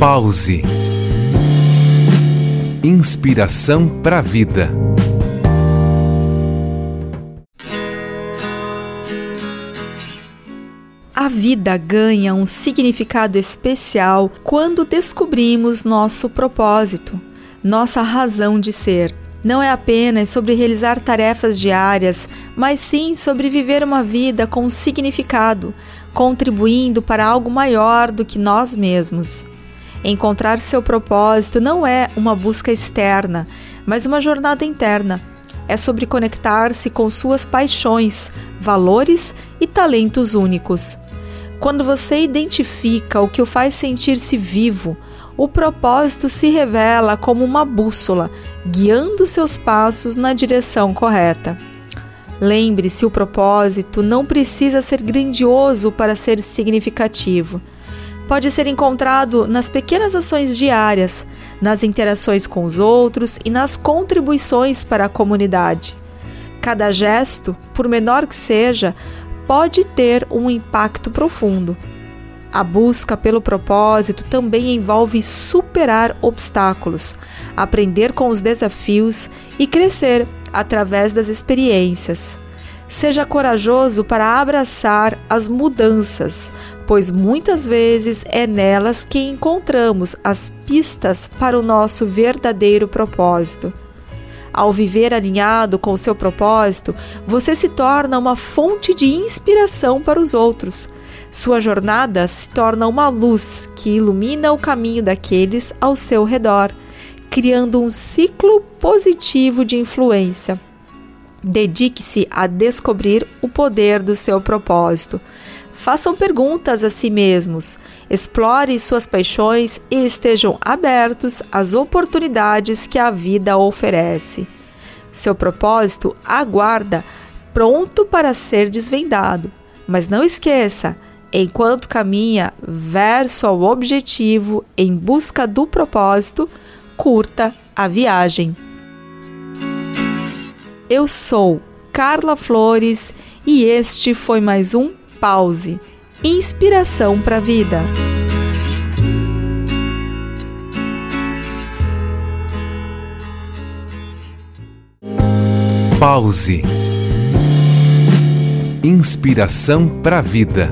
Pause. Inspiração para a vida. A vida ganha um significado especial quando descobrimos nosso propósito, nossa razão de ser. Não é apenas sobre realizar tarefas diárias, mas sim sobre viver uma vida com significado, contribuindo para algo maior do que nós mesmos. Encontrar seu propósito não é uma busca externa, mas uma jornada interna. É sobre conectar-se com suas paixões, valores e talentos únicos. Quando você identifica o que o faz sentir-se vivo, o propósito se revela como uma bússola, guiando seus passos na direção correta. Lembre-se, o propósito não precisa ser grandioso para ser significativo. Pode ser encontrado nas pequenas ações diárias, nas interações com os outros e nas contribuições para a comunidade. Cada gesto, por menor que seja, pode ter um impacto profundo. A busca pelo propósito também envolve superar obstáculos, aprender com os desafios e crescer através das experiências. Seja corajoso para abraçar as mudanças, pois muitas vezes é nelas que encontramos as pistas para o nosso verdadeiro propósito. Ao viver alinhado com o seu propósito, você se torna uma fonte de inspiração para os outros. Sua jornada se torna uma luz que ilumina o caminho daqueles ao seu redor, criando um ciclo positivo de influência. Dedique-se a descobrir o poder do seu propósito. Façam perguntas a si mesmos, explore suas paixões e estejam abertos às oportunidades que a vida oferece. Seu propósito aguarda, pronto para ser desvendado. Mas não esqueça, enquanto caminha verso ao objetivo em busca do propósito, curta a viagem. Eu sou Carla Flores e este foi mais um Pause Inspiração para a Vida. Pause Inspiração para a Vida.